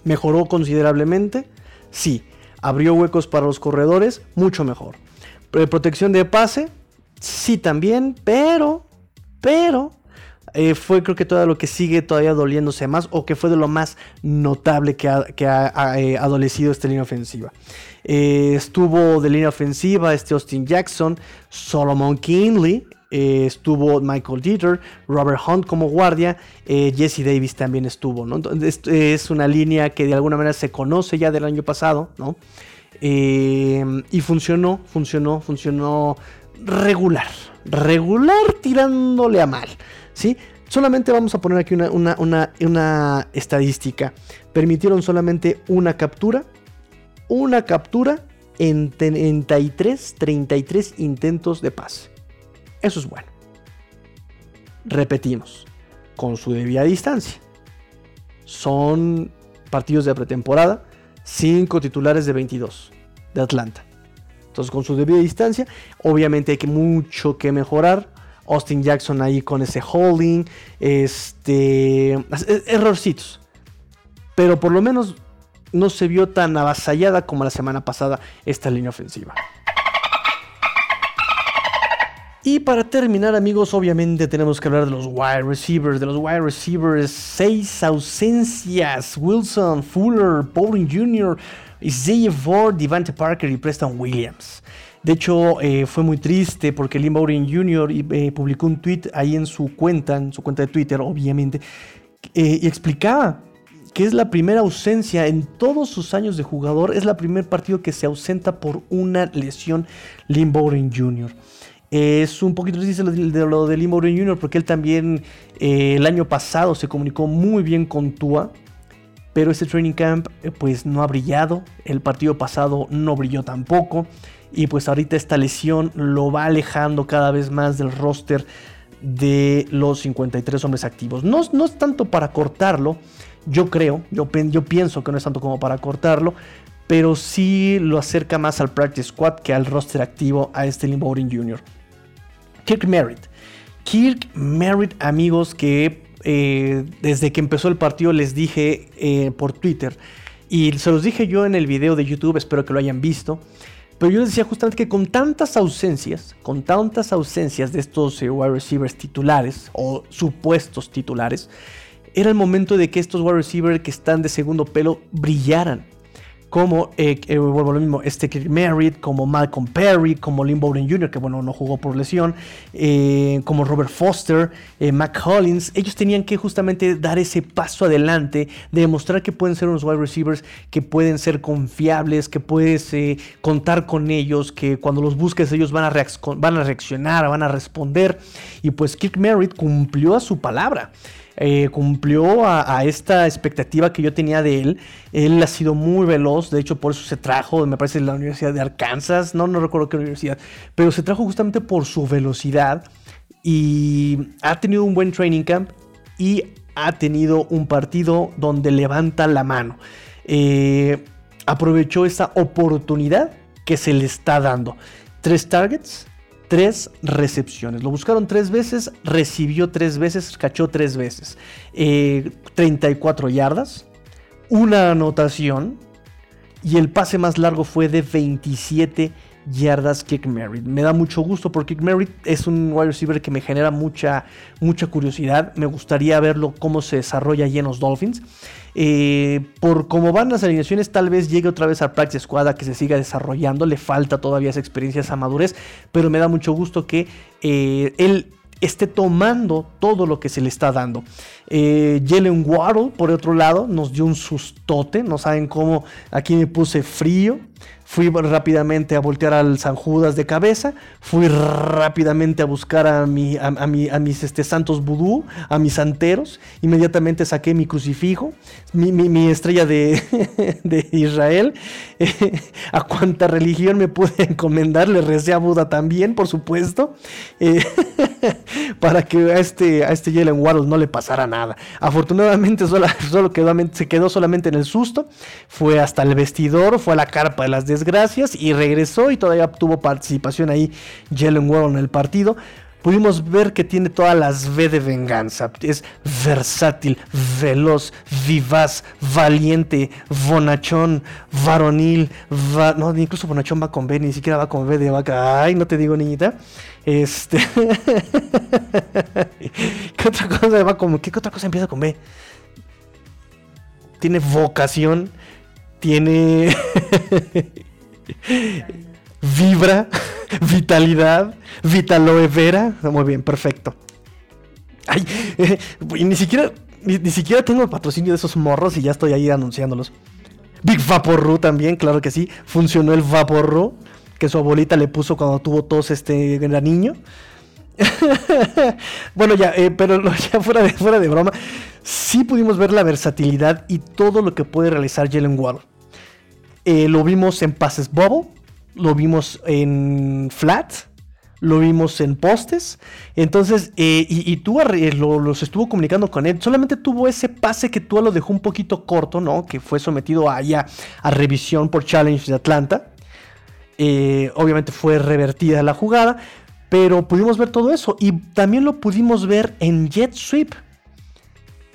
¿Mejoró considerablemente? Sí. ¿Abrió huecos para los corredores? Mucho mejor. ¿Protección de pase? Sí también, pero, pero, eh, fue creo que todo lo que sigue todavía doliéndose más o que fue de lo más notable que ha, eh, adolecido esta línea ofensiva. Eh, estuvo de línea ofensiva este Austin Jackson, Solomon Kinley, eh, estuvo Michael Dieter, Robert Hunt como guardia, eh, Jesse Davis también estuvo, ¿no? es una línea que de alguna manera se conoce ya del año pasado, ¿no? Eh, y funcionó, funcionó, funcionó regular, regular tirándole a mal, ¿sí? Solamente vamos a poner aquí una, una estadística. Permitieron solamente una captura, una captura en 33, 33 intentos de pase. Eso es bueno. Repetimos, con su debida distancia. Son partidos de pretemporada, 5 titulares de 22 de Atlanta. Entonces, con su debida distancia, obviamente hay que mucho que mejorar. Austin Jackson ahí con ese holding, este, errorcitos. Pero por lo menos no se vio tan avasallada como la semana pasada esta línea ofensiva. Y para terminar, amigos, obviamente tenemos que hablar de los wide receivers. De los wide receivers, seis ausencias: Wilson, Fuller, Bowling Jr., Isaiah Ford, Devante Parker y Preston Williams. De hecho, eh, fue muy triste porque Lynn Bowling Jr. Eh, publicó un tweet ahí en su cuenta, en su cuenta de Twitter, obviamente, eh, y explicaba que es la primera ausencia en todos sus años de jugador, es la primer partido que se ausenta por una lesión Lynn Bowling Jr. Es un poquito triste de lo de Lee Jr. porque él también eh, el año pasado se comunicó muy bien con Tua. Pero este training camp eh, pues no ha brillado. El partido pasado no brilló tampoco. Y pues ahorita esta lesión lo va alejando cada vez más del roster de los 53 hombres activos. No, no es tanto para cortarlo. Yo creo, yo, yo pienso que no es tanto como para cortarlo pero sí lo acerca más al practice squad que al roster activo a este Lee Jr. Kirk Merritt. Kirk Merritt, amigos, que eh, desde que empezó el partido les dije eh, por Twitter, y se los dije yo en el video de YouTube, espero que lo hayan visto. Pero yo les decía justamente que con tantas ausencias, con tantas ausencias de estos eh, wide receivers titulares o supuestos titulares, era el momento de que estos wide receivers que están de segundo pelo brillaran como, eh, eh, vuelvo lo mismo, este Merritt, como Malcolm Perry, como Lynn Bowden Jr., que bueno, no jugó por lesión, eh, como Robert Foster, Mac Collins, ellos tenían que justamente dar ese paso adelante, de demostrar que pueden ser unos wide receivers que pueden ser confiables, que puedes contar con ellos, que cuando los busques ellos van a, van a reaccionar, van a responder, y pues Kirk Merritt cumplió a su palabra. Eh, cumplió a, esta expectativa que yo tenía de él. Él ha sido muy veloz, de hecho por eso se trajo, me parece, de la Universidad de Arkansas, no, no recuerdo qué universidad, pero se trajo justamente por su velocidad y ha tenido un buen training camp y ha tenido un partido donde levanta la mano. Eh, aprovechó esa oportunidad que se le está dando. Tres targets, tres recepciones. Lo buscaron tres veces, recibió tres veces, cachó tres veces. 34 eh, yardas, una anotación y el pase más largo fue de 27 yardas Kick Merritt. Me da mucho gusto porque Kick Merritt es un wide receiver que me genera mucha, mucha curiosidad. Me gustaría verlo cómo se desarrolla allí en los Dolphins. Eh, por cómo van las alineaciones, tal vez llegue otra vez a Practice Squad a que se siga desarrollando. Le falta todavía esa experiencia, esa madurez. Pero me da mucho gusto que eh, él esté tomando todo lo que se le está dando. Eh, Jalen Waddle, por otro lado, nos dio un sustote. No saben cómo aquí me puse frío. Fui rápidamente a voltear al San Judas de cabeza. Fui rápidamente a buscar a, mi, a, mis este, santos vudú, a mis santeros. Inmediatamente saqué mi crucifijo, mi, estrella de, Israel. a cuánta religión me pude encomendar, le recé a Buda también, por supuesto. Eh, para que a este, a este Jalen Waddle no le pasara nada. Afortunadamente solo, quedó, se quedó solamente en el susto. Fue hasta el vestidor, fue a la carpa de las gracias y regresó y todavía tuvo participación ahí Jalen Warren en el partido. Pudimos ver que tiene todas las V de venganza. Es versátil, veloz, vivaz, valiente, bonachón, varonil. no, incluso bonachón va con B, ni siquiera va con V de vaca. Ay, no te digo, niñita. Este. ¿Qué otra cosa va con ¿Qué otra cosa empieza con B? Tiene vocación. Tiene. Vibra, vitalidad, vitaloe vera. Muy bien, perfecto. Ay, ni siquiera ni, siquiera tengo el patrocinio de esos morros y ya estoy ahí anunciándolos. Big Vaporru también, claro que sí. Funcionó el Vaporru que su abuelita le puso cuando tuvo tos este era niño. bueno, ya, eh, pero ya fuera de, fuera de broma, sí pudimos ver la versatilidad y todo lo que puede realizar Jalen Ward. Eh, lo vimos en pases bubble, lo vimos en flat, lo vimos en postes. Entonces, eh, y, tú los estuvo comunicando con él. Solamente tuvo ese pase que tú lo dejó un poquito corto, ¿no? Que fue sometido allá a revisión por Challenge de Atlanta. Eh, obviamente fue revertida la jugada, pero pudimos ver todo eso y también lo pudimos ver en Jet Sweep.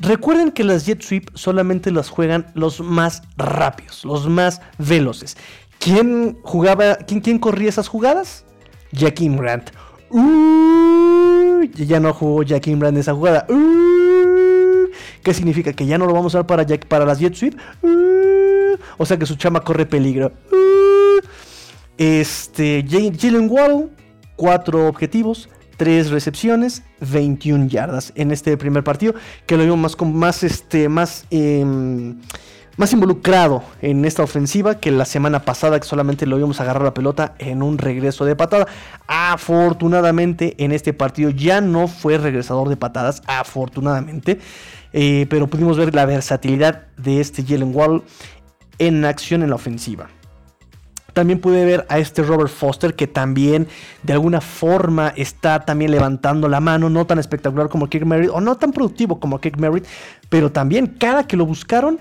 Recuerden que las Jet Sweep solamente las juegan los más rápidos, los más veloces. ¿Quién jugaba, quién, corría esas jugadas? Jaquim Grant. ya no jugó Jaquim Grant esa jugada. ¿Qué significa? Que ya no lo vamos a usar para, para las Jet Sweep. o sea que su chama corre peligro. Este, Jalen Wall, cuatro objetivos, tres recepciones, 21 yardas en este primer partido, que lo vimos más, más, este, más, em, más involucrado en esta ofensiva que la semana pasada, que solamente lo vimos agarrar la pelota en un regreso de patada. Afortunadamente, en este partido ya no fue regresador de patadas, afortunadamente, eh, pero pudimos ver la versatilidad de este Jalen Wall en acción en la ofensiva. También pude ver a este Robert Foster que también de alguna forma está también levantando la mano, no tan espectacular como Kick Merritt o no tan productivo como Kick Merritt, pero también cada que lo buscaron,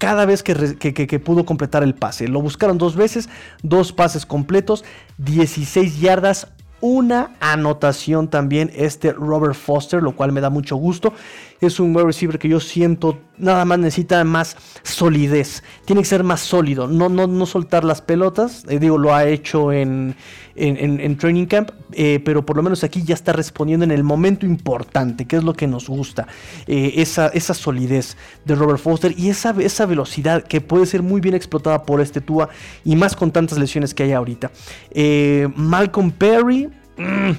cada vez que, pudo completar el pase. Lo buscaron dos veces, dos pases completos, 16 yardas, una anotación también este Robert Foster, lo cual me da mucho gusto. Es un wide receiver que yo siento nada más necesita más solidez. Tiene que ser más sólido, no, no, no soltar las pelotas. Eh, digo, lo ha hecho en, en, Training Camp, eh, pero por lo menos aquí ya está respondiendo en el momento importante, que es lo que nos gusta. Eh, esa, esa solidez de Robert Foster y esa, esa velocidad que puede ser muy bien explotada por este Tua y más con tantas lesiones que hay ahorita. Malcolm Perry, mm,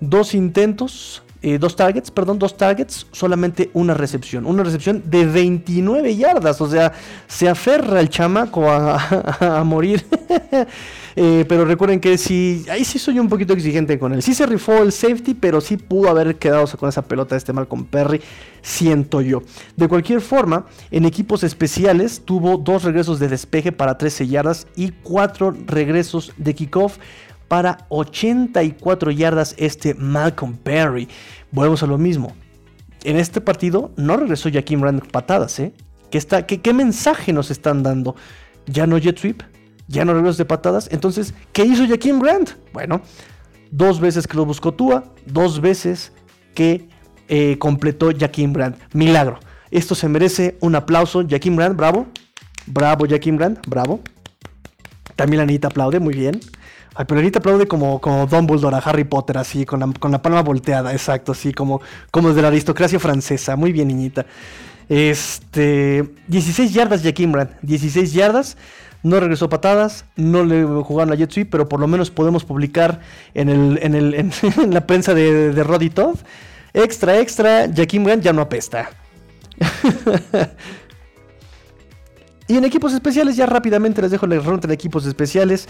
dos intentos. Dos targets, perdón, dos targets, solamente una recepción. Una recepción de 29 yardas. O sea, se aferra el chamaco a, morir. Eh, pero recuerden que sí, ahí sí soy un poquito exigente con él. Sí se rifó el safety, pero sí pudo haber quedado con esa pelota de este Malcolm Perry, siento yo. De cualquier forma, en equipos especiales tuvo dos regresos de despeje para 13 yardas y cuatro regresos de kickoff para 84 yardas este Malcolm Perry. Volvemos a lo mismo. En este partido no regresó Jaquim Rand patadas, ¿eh? ¿Qué, está, qué, ¿Qué mensaje nos están dando? ¿Ya no jet sweep? ya no regresos de patadas. Entonces, ¿qué hizo Jaquim Grant? Bueno, dos veces que lo buscó Tua, dos veces que eh, completó Jaquim Grant. Milagro. Esto se merece un aplauso. Jaquim Grant, bravo. Bravo, Jaquim Grant, bravo. También la Anita aplaude, muy bien. Ay, pero aplaude como, como Dumbledore a Harry Potter, así, con la, con la palma volteada, exacto, así, como, como desde la aristocracia francesa. Muy bien, niñita. Este, 16 yardas, Jaquim Grant. 16 yardas. No regresó patadas, no le jugaron a Jet Sweep, pero por lo menos podemos publicar en, el, en, el, en, la prensa de, de Roddy Todd. Extra, extra, Jaquim Grant ya no apesta. y en equipos especiales, ya rápidamente les dejo la ronda de equipos especiales.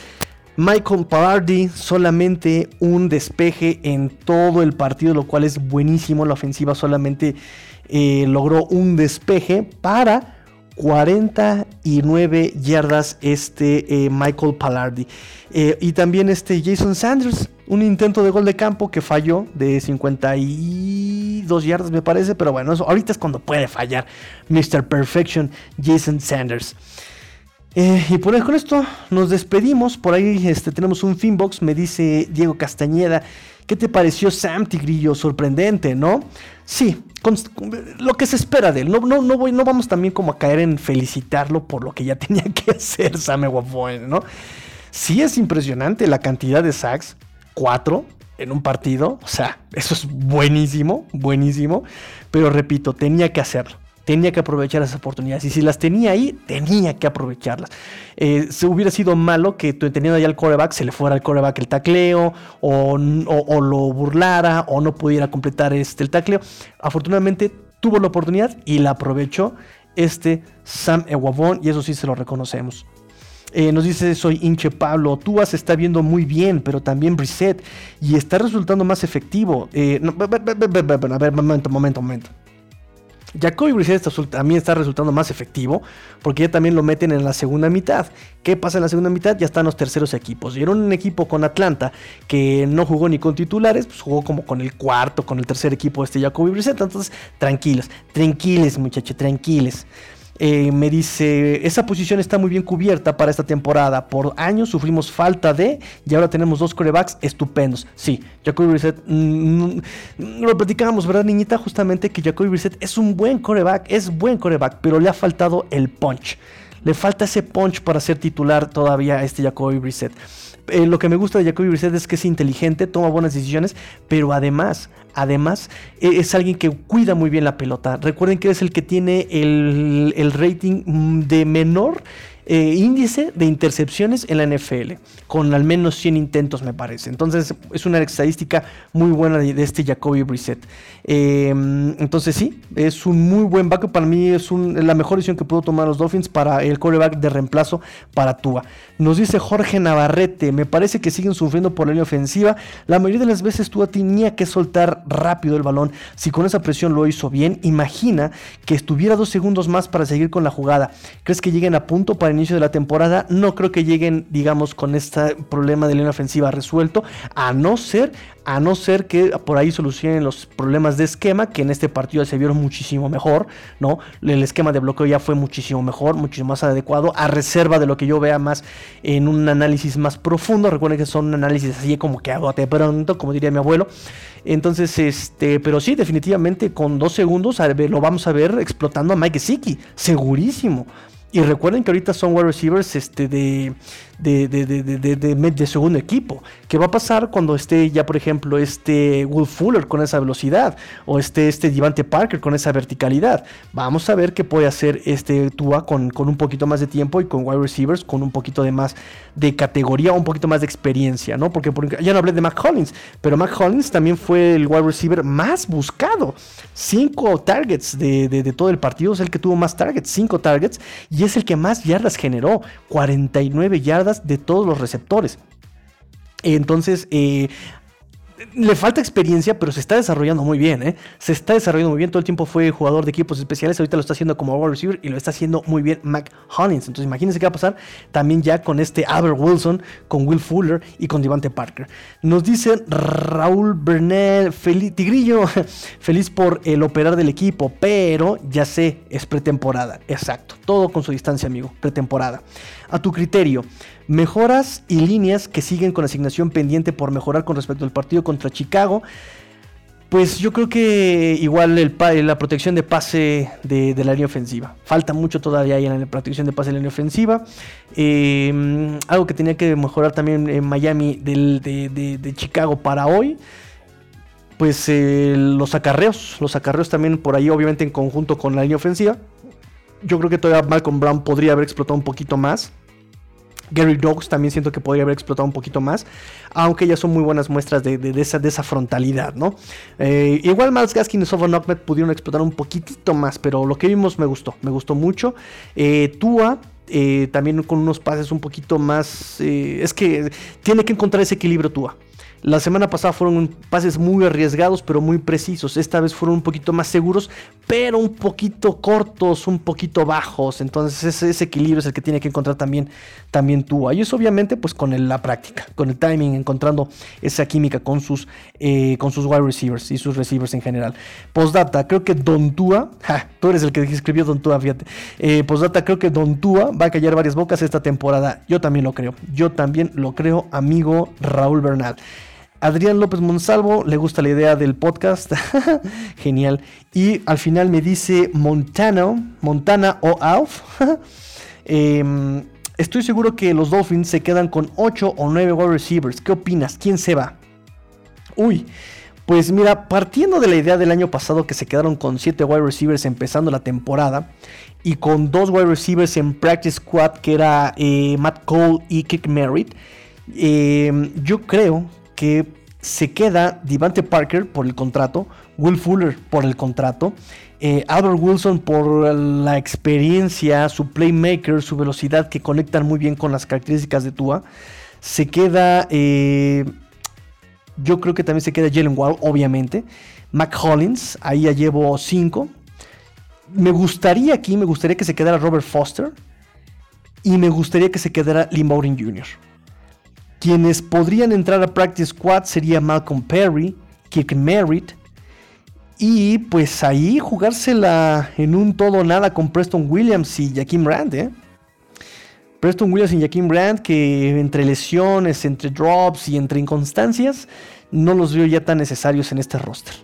Michael Pallardi, solamente un despeje en todo el partido, lo cual es buenísimo. La ofensiva solamente eh, logró un despeje para 49 yardas este eh, Michael Pallardi. Eh, y también este Jason Sanders, un intento de gol de campo que falló de 52 yardas me parece, pero bueno, eso ahorita es cuando puede fallar Mr. Perfection Jason Sanders. Eh, y por con esto nos despedimos. Por ahí este, tenemos un Finbox. Me dice Diego Castañeda. ¿Qué te pareció Sam Tigrillo? Sorprendente, ¿no? Sí, lo que se espera de él. No, no, no, voy, no vamos también como a caer en felicitarlo por lo que ya tenía que hacer Sam Wafoen, ¿no? Sí es impresionante la cantidad de sacks. Cuatro en un partido. O sea, eso es buenísimo, buenísimo. Pero repito, tenía que hacerlo tenía que aprovechar esas oportunidades. Y si las tenía ahí, tenía que aprovecharlas. Eh, se hubiera sido malo que teniendo ya el coreback se le fuera al coreback el tacleo, o, lo burlara, o no pudiera completar este, el tacleo. Afortunadamente tuvo la oportunidad y la aprovechó este Sam Eguavón, y eso sí se lo reconocemos. Eh, nos dice, soy hinche Pablo, Tú se está viendo muy bien, pero también Reset, y está resultando más efectivo. Eh, a ver, momento, momento, momento. Jacoby Brissett también está resultando más efectivo porque ya también lo meten en la segunda mitad. ¿Qué pasa en la segunda mitad? Ya están los terceros equipos. Y un equipo con Atlanta que no jugó ni con titulares, pues jugó como con el cuarto, con el tercer equipo este Jacoby Brissett. Entonces, tranquilos, tranquiles muchachos, tranquiles. Eh, me dice, esa posición está muy bien cubierta para esta temporada. Por años sufrimos falta de y ahora tenemos dos corebacks estupendos. Sí, Jacoby Brissett, mm, mm, lo platicábamos, ¿verdad, niñita? Justamente que Jacoby Brissett es un buen coreback, es buen coreback, pero le ha faltado el punch. Le falta ese punch para ser titular todavía a este Jacoby Brissett. Eh, lo que me gusta de Jacoby Brissett es que es inteligente, toma buenas decisiones, pero además, además e, es alguien que cuida muy bien la pelota. Recuerden que es el que tiene el, el rating mm, de menor eh, índice de intercepciones en la NFL, con al menos 100 intentos me parece. Entonces es una estadística muy buena de, este Jacoby Brissett. Eh, entonces sí, es un muy buen backup. Para mí es la mejor decisión que pudo tomar los Dolphins para el coreback de reemplazo para Tua. Nos dice Jorge Navarrete, me parece que siguen sufriendo por la línea ofensiva. La mayoría de las veces Tua tenía que soltar rápido el balón. Si con esa presión lo hizo bien, imagina que estuviera dos segundos más para seguir con la jugada. ¿Crees que lleguen a punto para inicio de la temporada, no creo que lleguen, digamos, con este problema de línea ofensiva resuelto, a no ser, a no ser que por ahí solucionen los problemas de esquema, que en este partido se vieron muchísimo mejor, ¿no? El esquema de bloqueo ya fue muchísimo mejor, muchísimo más adecuado, a reserva de lo que yo vea más en un análisis más profundo. Recuerden que son análisis así como que hago de pronto, como diría mi abuelo. Entonces, este, pero sí, definitivamente con dos segundos lo vamos a ver explotando a Mike Siki, segurísimo. Y recuerden que ahorita son wide receivers este, de, de, de, de, de, segundo equipo. ¿Qué va a pasar cuando esté ya, por ejemplo, este Will Fuller con esa velocidad? O esté este Devante Parker con esa verticalidad. Vamos a ver qué puede hacer este Tua con, con un poquito más de tiempo y con wide receivers con un poquito de más de categoría, un poquito más de experiencia, ¿no? Porque ya no hablé de Mac Hollins, pero Mac Hollins también fue el wide receiver más buscado. Cinco targets de, de todo el partido, es el que tuvo más targets, cinco targets, y es el que más yardas generó, 49 yardas de todos los receptores. Entonces, eh, le falta experiencia, pero se está desarrollando muy bien, ¿eh? Se está desarrollando muy bien. Todo el tiempo fue jugador de equipos especiales. Ahorita lo está haciendo como wide receiver y lo está haciendo muy bien Mac Hollins. Entonces, imagínense qué va a pasar también ya con este Albert Wilson, con Will Fuller y con Devante Parker. Nos dice Raúl Bernal, feliz, Tigrillo, feliz por el operar del equipo, pero ya sé, es pretemporada. Exacto. Todo con su distancia, amigo. Pretemporada. A tu criterio, mejoras y líneas que siguen con asignación pendiente por mejorar con respecto al partido contra Chicago. Pues yo creo que igual el, la protección de pase de, la línea ofensiva. Falta mucho todavía ahí en la protección de pase de la línea ofensiva. Em, algo que tenía que mejorar también en Miami de, Chicago para hoy. Pues eh, los acarreos. Los acarreos también por ahí obviamente en conjunto con la línea ofensiva. Yo creo que todavía Malcolm Brown podría haber explotado un poquito más. Gary Dogs también siento que podría haber explotado un poquito más, aunque ya son muy buenas muestras de, esa, de esa, frontalidad, ¿no? Eh, igual Miles Gaskin y Sofon Ahmed pudieron explotar un poquitito más, pero lo que vimos me gustó, me gustó mucho. Eh, Tua eh, también con unos pases un poquito más. es que tiene que encontrar ese equilibrio Tua. La semana pasada fueron pases muy arriesgados, pero muy precisos. Esta vez fueron un poquito más seguros, pero un poquito cortos, un poquito bajos. Entonces ese, equilibrio es el que tiene que encontrar también, también Tua. Y eso obviamente pues con la práctica, con el timing, encontrando esa química con sus, eh, con sus wide receivers y sus receivers en general. Postdata, creo que Don Tua, tú eres el que escribió Don Tua, fíjate. Eh, creo que Don Tua va a callar varias bocas esta temporada. Yo también lo creo. Yo también lo creo, amigo Raúl Bernal. Adrián López Monsalvo le gusta la idea del podcast. Genial. Y al final me dice Montano, Montana o Alf. Em, estoy seguro que los Dolphins se quedan con 8 o 9 wide receivers. ¿Qué opinas? ¿Quién se va? Uy. Pues mira, partiendo de la idea del año pasado que se quedaron con 7 wide receivers empezando la temporada y con 2 wide receivers en practice squad que era eh, Matt Cole y Kick Merritt, em, yo creo que se queda Devante Parker por el contrato, Will Fuller por el contrato, eh, Albert Wilson por la experiencia, su playmaker, su velocidad que conectan muy bien con las características de Tua. Se queda, eh, yo creo que también se queda Jalen Wall, obviamente. Mac Hollins, ahí ya llevo 5. Me gustaría aquí, me gustaría que se quedara Robert Foster. Y me gustaría que se quedara Lee Jr. Quienes podrían entrar a Practice Squad sería Malcolm Perry, Kirk Merritt Y pues ahí jugársela en un todo nada con Preston Williams y Jaquim Brand, ¿eh? Preston Williams y Jaquim Brand, que entre lesiones, entre drops y entre inconstancias, no los veo ya tan necesarios en este roster.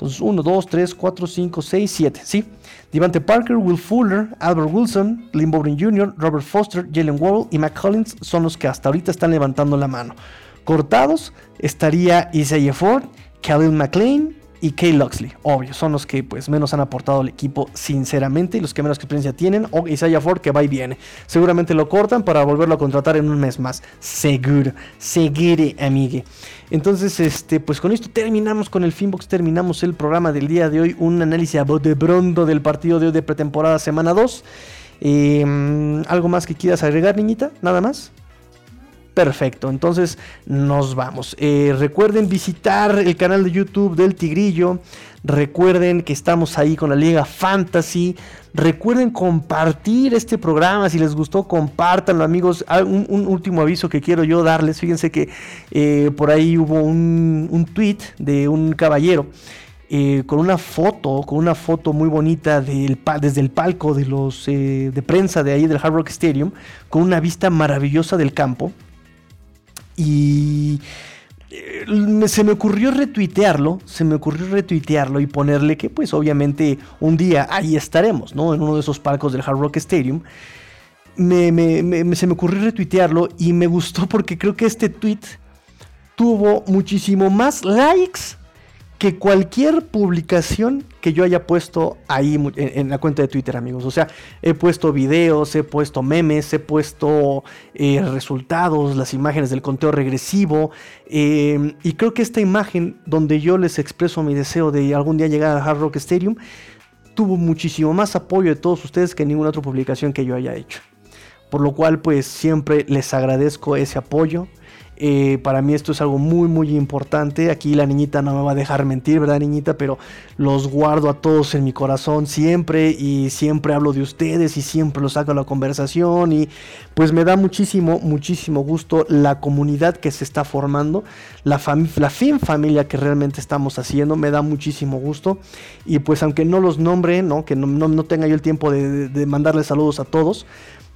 Entonces, 1, 2, 3, 4, 5, 6, 7, ¿sí? Devante Parker, Will Fuller, Albert Wilson, Lynn Bowden Jr., Robert Foster, Jalen Wall y McCollins son los que hasta ahorita están levantando la mano. Cortados estaría Isaiah Ford, Khalil McLean, y Kay Luxley, obvio, son los que pues menos han aportado al equipo sinceramente y los que menos experiencia tienen, o Isaiah Ford que va y viene. Seguramente lo cortan para volverlo a contratar en un mes más. Seguro, segure, amigue. Entonces, este, pues con esto terminamos con el Finbox, terminamos el programa del día de hoy, un análisis a de brondo del partido de hoy de pretemporada semana 2. Em, ¿Algo más que quieras agregar, niñita? ¿Nada más? Perfecto, entonces nos vamos. Eh, recuerden visitar el canal de YouTube del Tigrillo. Recuerden que estamos ahí con la Liga Fantasy. Recuerden compartir este programa. Si les gustó, compártanlo, amigos. Ah, un, último aviso que quiero yo darles. Fíjense que eh, por ahí hubo un, tweet de un caballero. Eh, con una foto, con una foto muy bonita desde el palco de los de prensa de ahí del Hard Rock Stadium, con una vista maravillosa del campo. Y eh, se me ocurrió retuitearlo, se me ocurrió retuitearlo y ponerle que pues obviamente un día ahí estaremos, ¿no? En uno de esos palcos del Hard Rock Stadium. se me ocurrió retuitearlo y me gustó porque creo que este tweet tuvo muchísimo más likes que cualquier publicación que yo haya puesto ahí en, la cuenta de Twitter, amigos. O sea, he puesto videos, he puesto memes, he puesto eh, resultados, las imágenes del conteo regresivo. Em, y creo que esta imagen donde yo les expreso mi deseo de algún día llegar al Hard Rock Stadium tuvo muchísimo más apoyo de todos ustedes que ninguna otra publicación que yo haya hecho. Por lo cual, pues siempre les agradezco ese apoyo. Eh, para mí esto es algo muy, muy importante. Aquí la niñita no me va a dejar mentir, ¿verdad, niñita? Pero los guardo a todos en mi corazón siempre y siempre hablo de ustedes y siempre los saco a la conversación. Y pues me da muchísimo, muchísimo gusto la comunidad que se está formando, la, la fin familia que realmente estamos haciendo. Me da muchísimo gusto. Y pues aunque no los nombre, ¿no? que no, tenga yo el tiempo de, de mandarles saludos a todos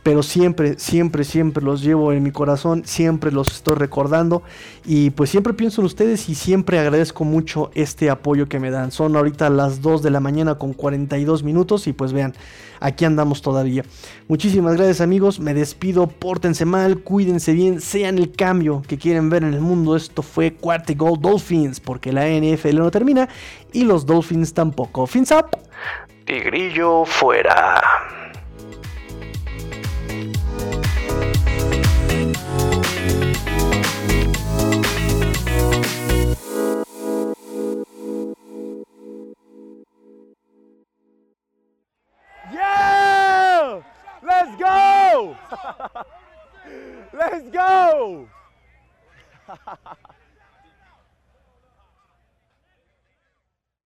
pero siempre, siempre, siempre los llevo en mi corazón, siempre los estoy recordando y pues siempre pienso en ustedes y siempre agradezco mucho este apoyo que me dan. Son ahorita las 2 de la mañana con 42 minutos y pues vean, aquí andamos todavía. Muchísimas gracias amigos, me despido, pórtense mal, cuídense bien, sean el cambio que quieren ver en el mundo. Esto fue Cuarto Gold Dolphins porque la NFL no termina y los Dolphins tampoco. Fins up. Tigrillo fuera. Let's go! Let's go!